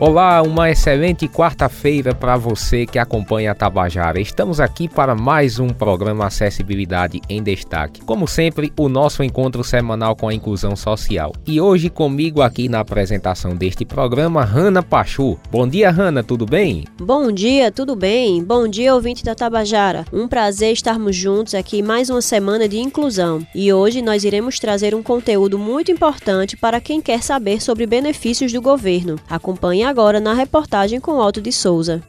Olá, uma excelente quarta-feira para você que acompanha a Tabajara. Estamos aqui para mais um programa Acessibilidade em Destaque. Como sempre, o nosso encontro semanal com a inclusão social. E hoje comigo aqui na apresentação deste programa, Hanna Pachu. Bom dia, Hanna, tudo bem? Bom dia, tudo bem? Bom dia, ouvinte da Tabajara. Um prazer estarmos juntos aqui mais uma semana de inclusão. E hoje nós iremos trazer um conteúdo muito importante para quem quer saber sobre benefícios do governo. Acompanhe agora na reportagem com Otto de Souza.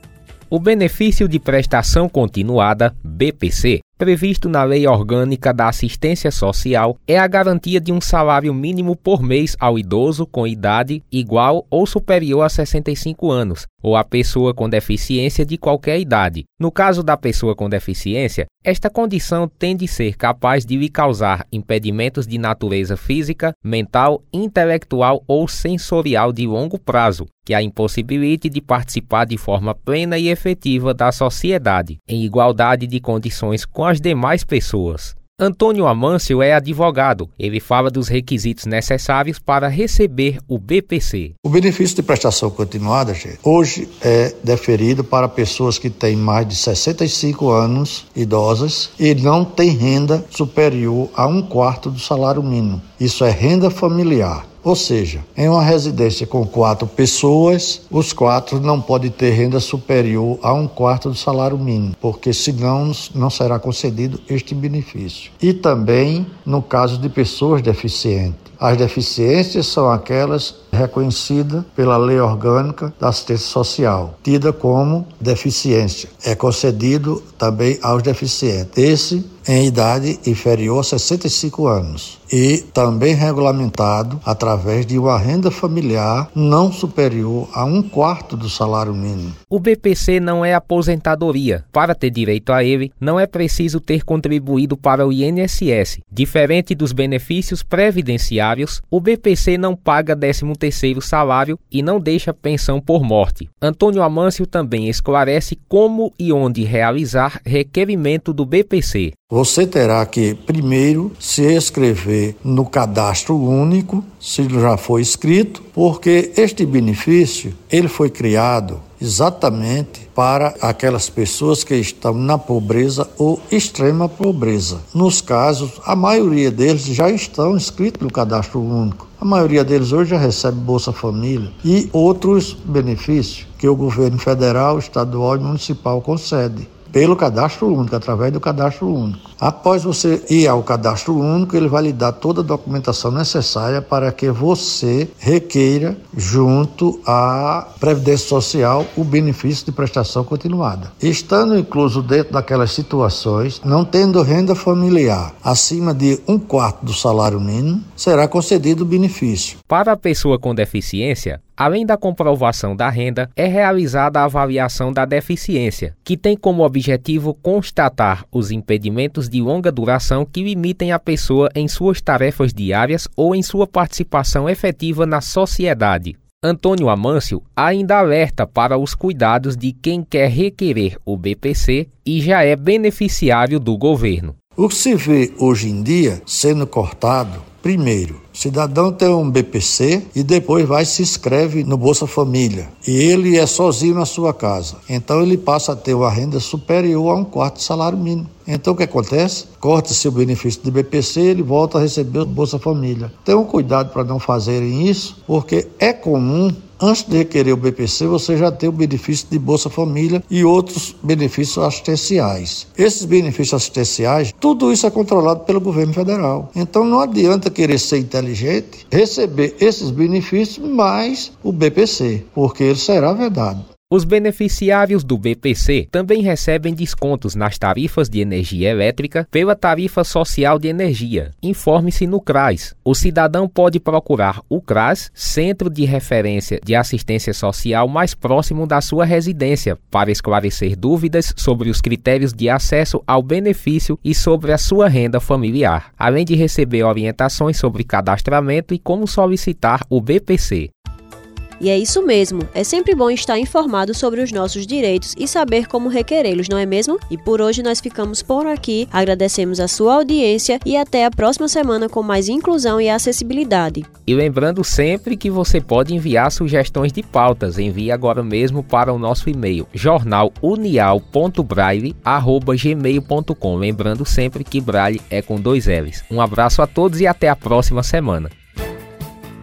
O benefício de prestação continuada, BPC, previsto na Lei Orgânica da Assistência Social é a garantia de um salário mínimo por mês ao idoso com idade igual ou superior a 65 anos, ou à pessoa com deficiência de qualquer idade. No caso da pessoa com deficiência, esta condição tem de ser capaz de lhe causar impedimentos de natureza física, mental, intelectual ou sensorial de longo prazo, que a impossibilite de participar de forma plena e efetiva da sociedade, em igualdade de condições com as demais pessoas. Antônio Amâncio é advogado. Ele fala dos requisitos necessários para receber o BPC. O benefício de prestação continuada, gente, hoje é deferido para pessoas que têm mais de 65 anos, idosas, e não têm renda superior a um quarto do salário mínimo. Isso é renda familiar. Ou seja, em uma residência com quatro pessoas, os quatro não podem ter renda superior a um quarto do salário mínimo, porque senão não será concedido este benefício. E também no caso de pessoas deficientes. As deficiências são aquelas reconhecidas pela Lei Orgânica da Assistência Social, tida como deficiência. É concedido também aos deficientes. Esse em idade inferior a 65 anos e também regulamentado através de uma renda familiar não superior a um quarto do salário mínimo. O BPC não é aposentadoria. Para ter direito a ele, não é preciso ter contribuído para o INSS. Diferente dos benefícios previdenciários, o BPC não paga 13º salário e não deixa pensão por morte. Antônio Amâncio também esclarece como e onde realizar requerimento do BPC. Você terá que primeiro se inscrever no cadastro único, se já foi inscrito, porque este benefício ele foi criado exatamente para aquelas pessoas que estão na pobreza ou extrema pobreza. Nos casos, a maioria deles já estão inscritos no cadastro único. A maioria deles hoje já recebe Bolsa Família e outros benefícios que o governo federal, estadual e municipal concede pelo cadastro único, através do cadastro único. Após você ir ao cadastro único, ele vai lhe dar toda a documentação necessária para que você requeira, junto à Previdência Social, o benefício de prestação continuada. Estando incluso dentro daquelas situações, não tendo renda familiar acima de um quarto do salário mínimo, será concedido o benefício. Para a pessoa com deficiência, Além da comprovação da renda, é realizada a avaliação da deficiência, que tem como objetivo constatar os impedimentos de longa duração que limitem a pessoa em suas tarefas diárias ou em sua participação efetiva na sociedade. Antônio Amâncio ainda alerta para os cuidados de quem quer requerer o BPC e já é beneficiário do governo. O que se vê hoje em dia sendo cortado Primeiro, cidadão tem um BPC e depois vai se inscreve no Bolsa Família. E ele é sozinho na sua casa. Então ele passa a ter uma renda superior a um quarto de salário mínimo. Então o que acontece? Corta-se o benefício do BPC, ele volta a receber o Bolsa Família. Tenham cuidado para não fazerem isso, porque é comum Antes de requerer o BPC, você já tem o benefício de Bolsa Família e outros benefícios assistenciais. Esses benefícios assistenciais, tudo isso é controlado pelo governo federal. Então não adianta querer ser inteligente, receber esses benefícios mais o BPC, porque ele será vedado. Os beneficiários do BPC também recebem descontos nas tarifas de energia elétrica pela tarifa social de energia. Informe-se no CRAS. O cidadão pode procurar o CRAS, Centro de Referência de Assistência Social mais próximo da sua residência, para esclarecer dúvidas sobre os critérios de acesso ao benefício e sobre a sua renda familiar, além de receber orientações sobre cadastramento e como solicitar o BPC. E é isso mesmo, é sempre bom estar informado sobre os nossos direitos e saber como requerê-los, não é mesmo? E por hoje nós ficamos por aqui, agradecemos a sua audiência e até a próxima semana com mais inclusão e acessibilidade. E lembrando sempre que você pode enviar sugestões de pautas, envie agora mesmo para o nosso e-mail jornalunial.braille@gmail.com, lembrando sempre que Braille é com dois L's. Um abraço a todos e até a próxima semana.